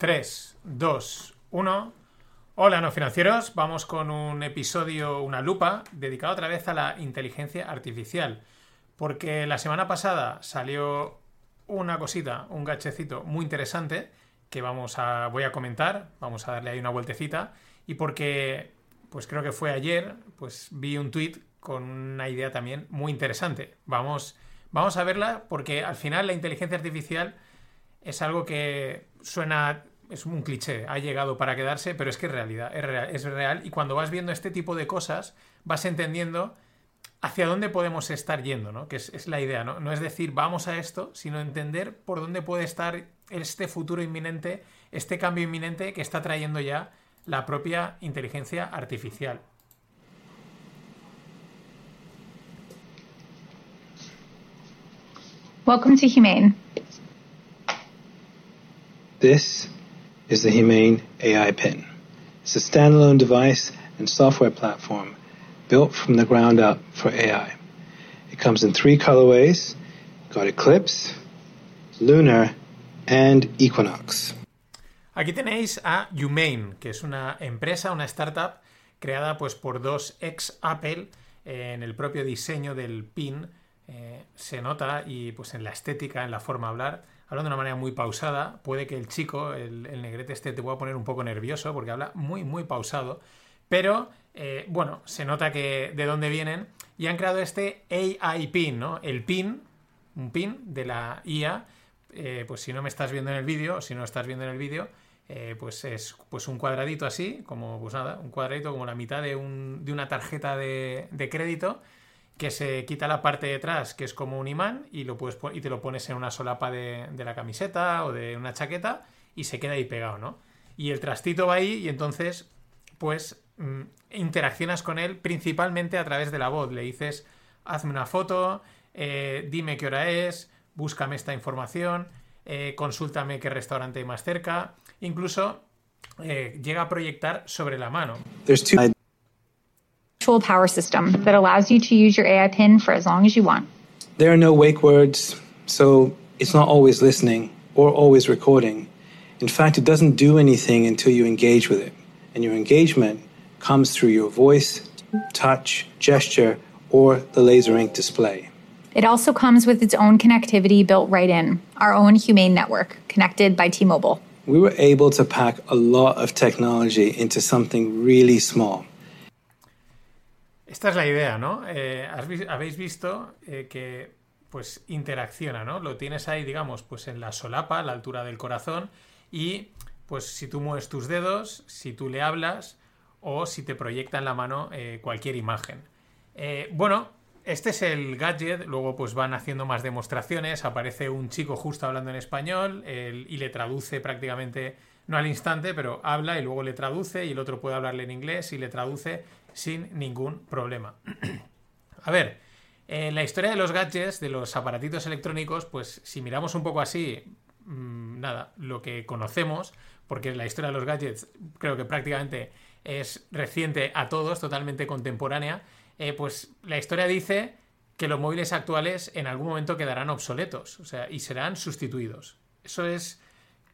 3, 2, 1. Hola, no financieros. Vamos con un episodio, una lupa, dedicado otra vez a la inteligencia artificial. Porque la semana pasada salió una cosita, un gachecito muy interesante que vamos a, voy a comentar, vamos a darle ahí una vueltecita. Y porque, pues creo que fue ayer, pues vi un tweet con una idea también muy interesante. Vamos, vamos a verla porque al final la inteligencia artificial es algo que suena es un cliché, ha llegado para quedarse, pero es que es realidad, es real, es real. Y cuando vas viendo este tipo de cosas, vas entendiendo hacia dónde podemos estar yendo, ¿no? Que es, la idea, ¿no? No es decir vamos a esto, sino entender por dónde puede estar este futuro inminente, este cambio inminente que está trayendo ya la propia inteligencia artificial. Welcome to Humane. This is the Humane AI Pin. It's a standalone device and software platform built from the ground up for AI. It comes in three colorways. Got Eclipse, Lunar, and Equinox. Aquí tenéis a Humane, que es una empresa, una startup creada pues por dos ex Apple en el propio diseño del pin eh, se nota y pues en la estética, en la forma de hablar hablando de una manera muy pausada. Puede que el chico, el, negrete este, te pueda poner un poco nervioso porque habla muy, muy pausado. Pero, eh, bueno, se nota que de dónde vienen y han creado este AI pin, ¿no? El pin, un pin de la IA. Eh, pues si no me estás viendo en el vídeo, si no estás viendo en el vídeo, pues es pues un cuadradito así, como pues nada, un cuadradito como la mitad de, una tarjeta de, de crédito que se quita la parte de atrás, que es como un imán, y, lo puedes, y te lo pones en una solapa de, la camiseta o de una chaqueta y se queda ahí pegado, ¿no? Y el trastito va ahí y entonces, pues, mm, interaccionas con él principalmente a través de la voz. Le dices, hazme una foto, eh, dime qué hora es, búscame esta información, eh, consúltame qué restaurante hay más cerca. Incluso eh, llega a proyectar sobre la mano. Virtual power system that allows you to use your AI PIN for as long as you want. There are no wake words, so it's not always listening or always recording. In fact, it doesn't do anything until you engage with it. And your engagement comes through your voice, touch, gesture, or the laser ink display. It also comes with its own connectivity built right in, our own Humane network, connected by T Mobile. We were able to pack a lot of technology into something really small. Esta es la idea, ¿no? Eh, habéis visto eh, que pues interacciona, ¿no? Lo tienes ahí, digamos, pues en la solapa, a la altura del corazón, y pues si tú mueves tus dedos, si tú le hablas, o si te proyecta en la mano eh, cualquier imagen. bueno, este es el gadget, luego pues van haciendo más demostraciones, aparece un chico justo hablando en español y le traduce prácticamente, no al instante, pero habla y luego le traduce y el otro puede hablarle en inglés y le traduce sin ningún problema. A ver, en la historia de los gadgets, de los aparatitos electrónicos, pues si miramos un poco así, mm, nada, lo que conocemos, porque la historia de los gadgets creo que prácticamente es reciente a todos, totalmente contemporánea, eh, pues la historia dice que los móviles actuales en algún momento quedarán obsoletos, o sea, y serán sustituidos. Eso es,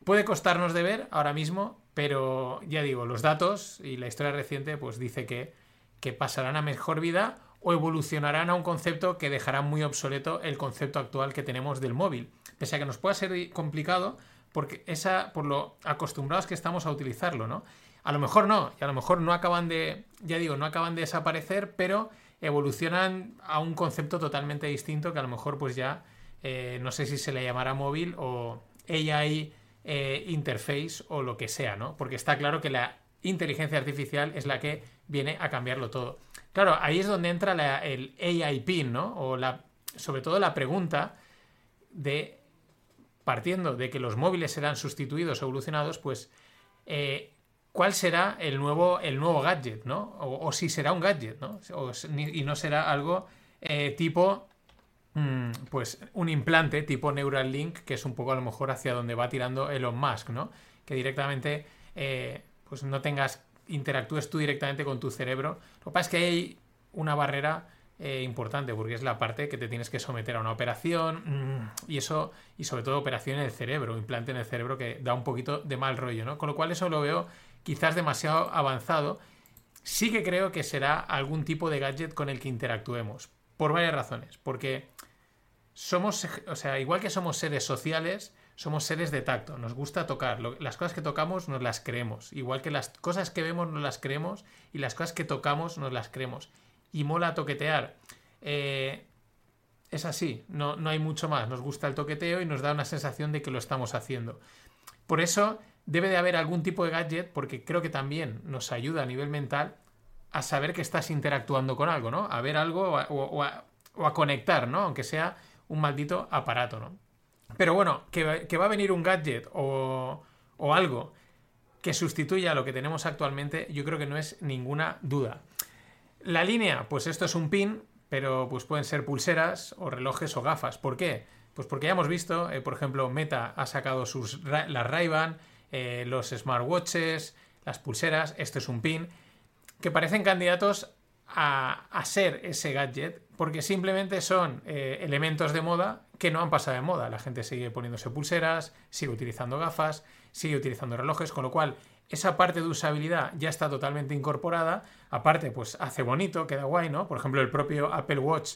puede costarnos de ver ahora mismo, pero ya digo, los datos y la historia reciente pues dice que que pasarán a mejor vida o evolucionarán a un concepto que dejará muy obsoleto el concepto actual que tenemos del móvil. Pese a que nos pueda ser complicado, porque esa, por lo acostumbrados que estamos a utilizarlo, ¿no? A lo mejor no, y a lo mejor no acaban de, ya digo, no acaban de desaparecer, pero evolucionan a un concepto totalmente distinto que a lo mejor pues ya, eh, no sé si se le llamará móvil o AI eh, interface o lo que sea, ¿no? Porque está claro que la inteligencia artificial es la que viene a cambiarlo todo. Claro, ahí es donde entra el AI ¿no? O la, sobre todo la pregunta de, partiendo de que los móviles serán sustituidos o evolucionados, pues, eh, ¿cuál será el nuevo, el nuevo gadget, ¿no? O, si será un gadget, ¿no? y no será algo eh, tipo, pues, un implante tipo Neuralink, que es un poco a lo mejor hacia donde va tirando Elon Musk, ¿no? Que directamente, eh, pues, no tengas interactúes tú directamente con tu cerebro. Lo que pasa es que hay una barrera eh, importante porque es la parte que te tienes que someter a una operación mm, y eso, y sobre todo operación en el cerebro, implante en el cerebro que da un poquito de mal rollo, ¿no? Con lo cual eso lo veo quizás demasiado avanzado. Sí que creo que será algún tipo de gadget con el que interactuemos, por varias razones, porque somos, o sea, igual que somos seres sociales, somos seres de tacto, nos gusta tocar, las cosas que tocamos nos las creemos, igual que las cosas que vemos nos las creemos y las cosas que tocamos nos las creemos. Y mola toquetear. Eh, es así, no, no hay mucho más, nos gusta el toqueteo y nos da una sensación de que lo estamos haciendo. Por eso debe de haber algún tipo de gadget, porque creo que también nos ayuda a nivel mental a saber que estás interactuando con algo, ¿no? A ver algo o a, o a conectar, ¿no? Aunque sea un maldito aparato, ¿no? Pero bueno, que, va a venir un gadget o, algo que sustituya a lo que tenemos actualmente, yo creo que no es ninguna duda. La línea, pues esto es un pin, pero pues pueden ser pulseras o relojes o gafas. ¿Por qué? Pues porque ya hemos visto, eh, por ejemplo, Meta ha sacado sus las Ray-Ban, eh, los smartwatches, las pulseras, esto es un pin, que parecen candidatos a ser ese gadget porque simplemente son eh, elementos de moda que no han pasado de moda. La gente sigue poniéndose pulseras, sigue utilizando gafas, sigue utilizando relojes, con lo cual esa parte de usabilidad ya está totalmente incorporada. Aparte, pues hace bonito, queda guay, ¿no? Por ejemplo, el propio Apple Watch,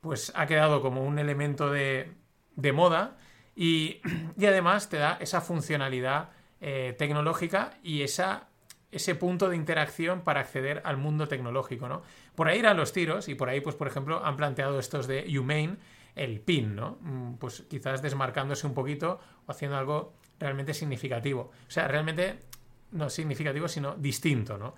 pues ha quedado como un elemento de, de moda y, y, además te da esa funcionalidad eh, tecnológica y esa ese punto de interacción para acceder al mundo tecnológico, ¿no? Por ahí irán los tiros y por ahí, pues, por ejemplo, han planteado estos de Humane el pin, ¿no? Mm, pues quizás desmarcándose un poquito o haciendo algo realmente significativo. O sea, realmente no significativo, sino distinto, ¿no?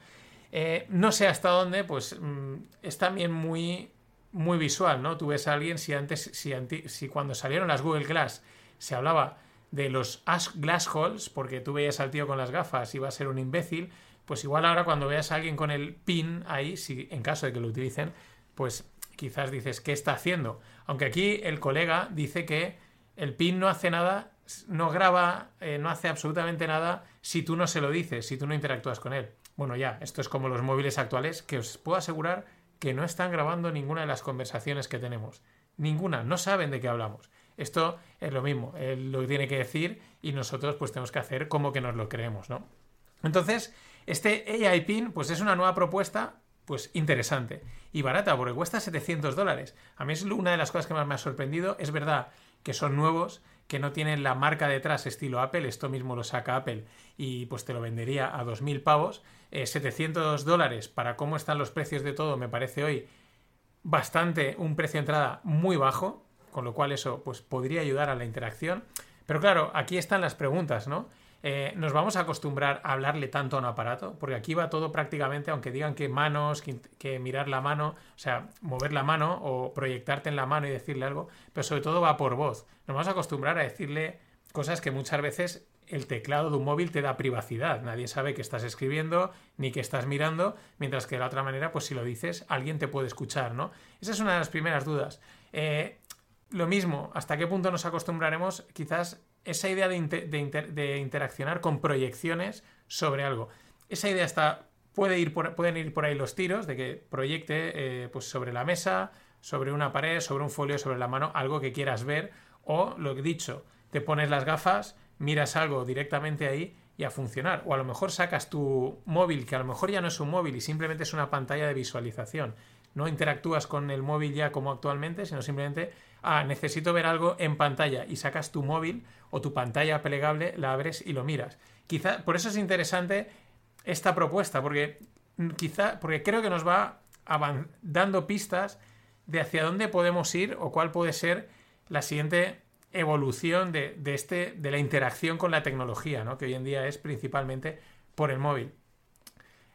Eh, no sé hasta dónde, pues mm, es también muy, muy visual, ¿no? Tú ves a alguien, si antes, si, cuando salieron las Google Glass se hablaba de los glass holes, porque tú veías al tío con las gafas va a ser un imbécil, pues igual ahora cuando veas a alguien con el pin ahí, si en caso de que lo utilicen, pues quizás dices, ¿qué está haciendo? Aunque aquí el colega dice que el pin no hace nada, no graba, eh, no hace absolutamente nada si tú no se lo dices, si tú no interactúas con él. Bueno, ya, esto es como los móviles actuales, que os puedo asegurar que no están grabando ninguna de las conversaciones que tenemos. Ninguna, no saben de qué hablamos. Esto es lo mismo, él lo tiene que decir y nosotros pues tenemos que hacer como que nos lo creemos, ¿no? Entonces, este AI Pin pues es una nueva propuesta pues interesante y barata porque cuesta 700 dólares. A mí es una de las cosas que más me ha sorprendido. Es verdad que son nuevos, que no tienen la marca detrás estilo Apple, esto mismo lo saca Apple y pues te lo vendería a 2.000 pavos. 700 eh, dólares para cómo están los precios de todo me parece hoy bastante un precio de entrada muy bajo con lo cual eso pues podría ayudar a la interacción. Pero claro, aquí están las preguntas, ¿no? Eh, ¿Nos vamos a acostumbrar a hablarle tanto a un aparato? Porque aquí va todo prácticamente, aunque digan que manos, que, mirar la mano, o sea, mover la mano o proyectarte en la mano y decirle algo, pero sobre todo va por voz. Nos vamos a acostumbrar a decirle cosas que muchas veces el teclado de un móvil te da privacidad. Nadie sabe que estás escribiendo ni que estás mirando, mientras que de la otra manera, pues si lo dices, alguien te puede escuchar, ¿no? Esa es una de las primeras dudas. Eh, lo mismo, ¿hasta qué punto nos acostumbraremos quizás esa idea de, interaccionar con proyecciones sobre algo? Esa idea está, puede ir pueden ir por ahí los tiros de que proyecte eh, pues sobre la mesa, sobre una pared, sobre un folio, sobre la mano, algo que quieras ver, o lo he dicho, te pones las gafas, miras algo directamente ahí y a funcionar. O a lo mejor sacas tu móvil, que a lo mejor ya no es un móvil y simplemente es una pantalla de visualización. No interactúas con el móvil ya como actualmente, sino simplemente ah, necesito ver algo en pantalla y sacas tu móvil o tu pantalla plegable, la abres y lo miras. Quizá, por eso es interesante esta propuesta, porque quizá, porque creo que nos va dando pistas de hacia dónde podemos ir o cuál puede ser la siguiente evolución de, este, de la interacción con la tecnología, ¿no? que hoy en día es principalmente por el móvil.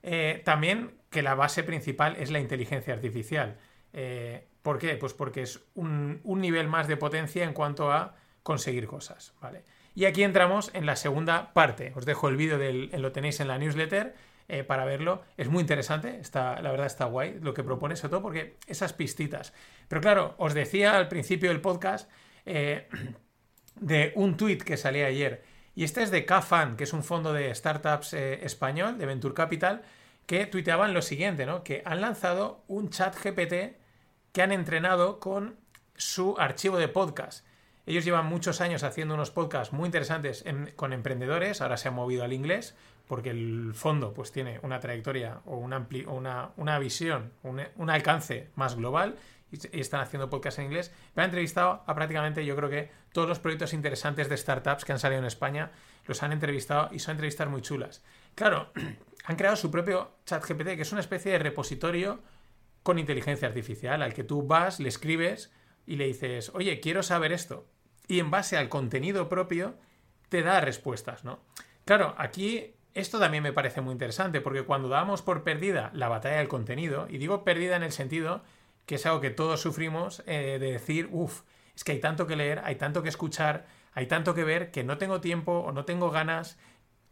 Eh, también que la base principal es la inteligencia artificial. Eh, ¿Por qué? Pues porque es un, nivel más de potencia en cuanto a conseguir cosas, ¿vale? Y aquí entramos en la segunda parte. Os dejo el vídeo, del, lo tenéis en la newsletter eh, para verlo. Es muy interesante, está, la verdad está guay lo que propone, sobre todo porque esas pistitas. Pero claro, os decía al principio del podcast eh, de un tweet que salía ayer. Y este es de CAFAN, que es un fondo de startups eh, español, de Venture Capital, que tuiteaban lo siguiente, ¿no? Que han lanzado un chat GPT que han entrenado con su archivo de podcast. Ellos llevan muchos años haciendo unos podcasts muy interesantes con emprendedores, ahora se han movido al inglés, porque el fondo pues tiene una trayectoria o, un una, una, visión, un, alcance más global y, están haciendo podcasts en inglés. Me han entrevistado a prácticamente yo creo que todos los proyectos interesantes de startups que han salido en España los han entrevistado y son entrevistas muy chulas. Claro, han creado su propio chat GPT, que es una especie de repositorio con inteligencia artificial al que tú vas, le escribes y le dices, oye, quiero saber esto. Y en base al contenido propio, te da respuestas, ¿no? Claro, aquí esto también me parece muy interesante, porque cuando damos por perdida la batalla del contenido, y digo perdida en el sentido que es algo que todos sufrimos, eh, de decir, uff, es que hay tanto que leer, hay tanto que escuchar, hay tanto que ver, que no tengo tiempo o no tengo ganas,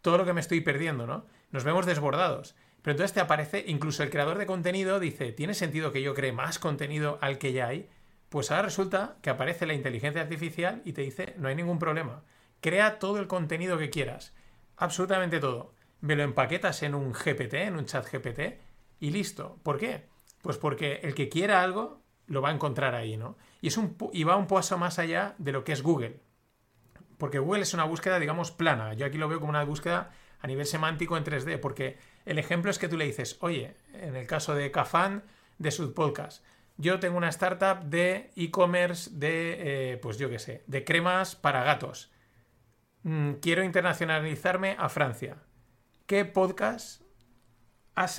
todo lo que me estoy perdiendo, ¿no? Nos vemos desbordados. Pero entonces te aparece, incluso el creador de contenido dice, ¿tiene sentido que yo cree más contenido al que ya hay? Pues ahora resulta que aparece la inteligencia artificial y te dice, no hay ningún problema. Crea todo el contenido que quieras. Absolutamente todo. Me lo empaquetas en un GPT, en un chat GPT, y listo. ¿Por qué? Pues porque el que quiera algo lo va a encontrar ahí, ¿no? Y, es un, y va un paso más allá de lo que es Google. Porque Google es una búsqueda, digamos, plana. Yo aquí lo veo como una búsqueda a nivel semántico en 3D, porque el ejemplo es que tú le dices, oye, en el caso de Cafán, de su podcast, yo tengo una startup de e-commerce de, eh, pues yo qué sé, de cremas para gatos. Mm, quiero internacionalizarme a Francia. ¿Qué podcast,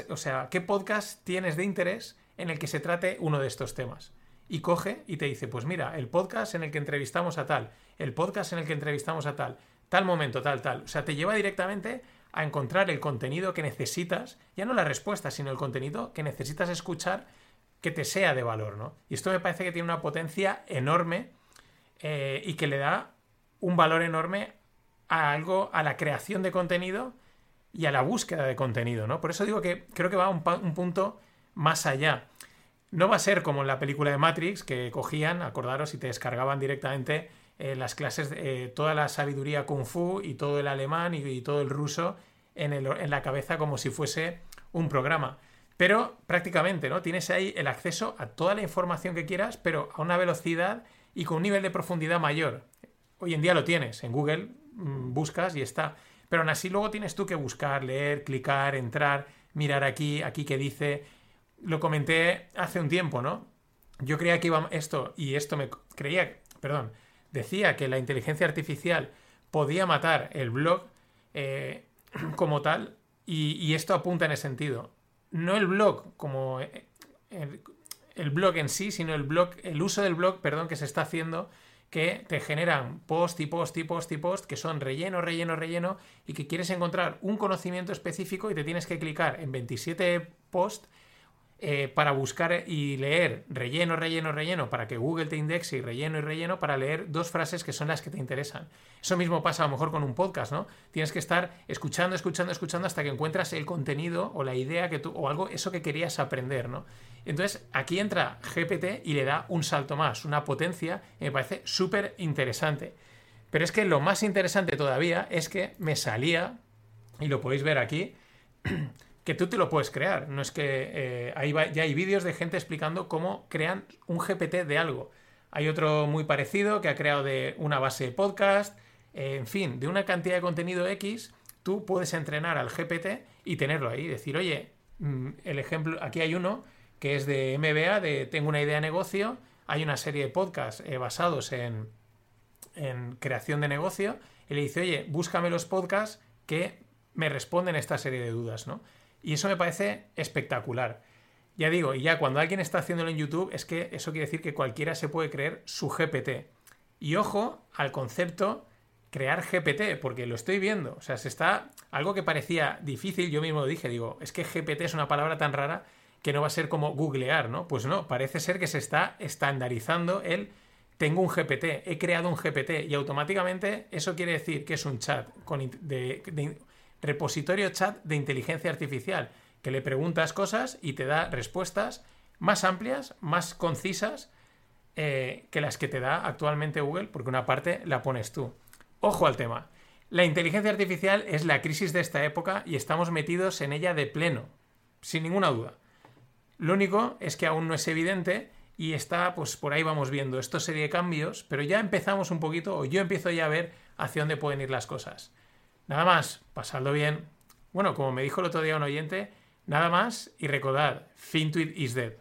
o sea, qué podcast tienes de interés en el que se trate uno de estos temas? Y coge y te dice, pues mira, el podcast en el que entrevistamos a tal, el podcast en el que entrevistamos a tal, tal momento, tal, tal. O sea, te lleva directamente a encontrar el contenido que necesitas, ya no la respuesta, sino el contenido que necesitas escuchar que te sea de valor, ¿no? Y esto me parece que tiene una potencia enorme eh, y que le da un valor enorme a algo, a la creación de contenido y a la búsqueda de contenido, ¿no? Por eso digo que creo que va un, un punto más allá. No va a ser como en la película de Matrix, que cogían, acordaros, y te descargaban directamente eh, las clases, eh, toda la sabiduría kung fu y todo el alemán y, todo el ruso en, en la cabeza como si fuese un programa. Pero prácticamente, ¿no? Tienes ahí el acceso a toda la información que quieras, pero a una velocidad y con un nivel de profundidad mayor. Hoy en día lo tienes, en Google mm, buscas y está. Pero aún así luego tienes tú que buscar, leer, clicar, entrar, mirar aquí, aquí qué dice. Lo comenté hace un tiempo, ¿no? Yo creía que iba esto y esto me creía, perdón, decía que la inteligencia artificial podía matar el blog eh, como tal y esto apunta en ese sentido. No el blog como eh, el, blog en sí, sino el blog, el uso del blog, perdón, que se está haciendo que te generan post y post y post y post que son relleno, relleno, relleno y que quieres encontrar un conocimiento específico y te tienes que clicar en 27 posts eh, para buscar y leer relleno, relleno, relleno, para que Google te indexe y relleno y relleno para leer dos frases que son las que te interesan. Eso mismo pasa a lo mejor con un podcast, ¿no? Tienes que estar escuchando, escuchando, escuchando hasta que encuentras el contenido o la idea que tú, o algo, eso que querías aprender, ¿no? Entonces aquí entra GPT y le da un salto más, una potencia, y me parece súper interesante. Pero es que lo más interesante todavía es que me salía, y lo podéis ver aquí, que tú te lo puedes crear. No es que eh, ya hay vídeos de gente explicando cómo crean un GPT de algo. Hay otro muy parecido que ha creado de una base de podcast. Eh, en fin, de una cantidad de contenido X, tú puedes entrenar al GPT y tenerlo ahí. Decir, oye, mm, el ejemplo, aquí hay uno que es de MBA, de tengo una idea de negocio. Hay una serie de podcasts eh, basados en, en creación de negocio. Y le dice, oye, búscame los podcasts que me responden esta serie de dudas, ¿no? Y eso me parece espectacular. Ya digo, y ya cuando alguien está haciéndolo en YouTube, es que eso quiere decir que cualquiera se puede creer su GPT. Y ojo al concepto crear GPT, porque lo estoy viendo. O sea, se está. Algo que parecía difícil, yo mismo lo dije, digo, es que GPT es una palabra tan rara que no va a ser como googlear, ¿no? Pues no, parece ser que se está estandarizando el tengo un GPT, he creado un GPT y automáticamente eso quiere decir que es un chat con de, repositorio chat de inteligencia artificial, que le preguntas cosas y te da respuestas más amplias, más concisas eh, que las que te da actualmente Google, porque una parte la pones tú. Ojo al tema. La inteligencia artificial es la crisis de esta época y estamos metidos en ella de pleno, sin ninguna duda. Lo único es que aún no es evidente y está, pues por ahí vamos viendo esta serie de cambios, pero ya empezamos un poquito, o yo empiezo ya a ver hacia dónde pueden ir las cosas. Nada más, pasadlo bien. Bueno, como me dijo el otro día un oyente, nada más y recordad, Fintuit is dead.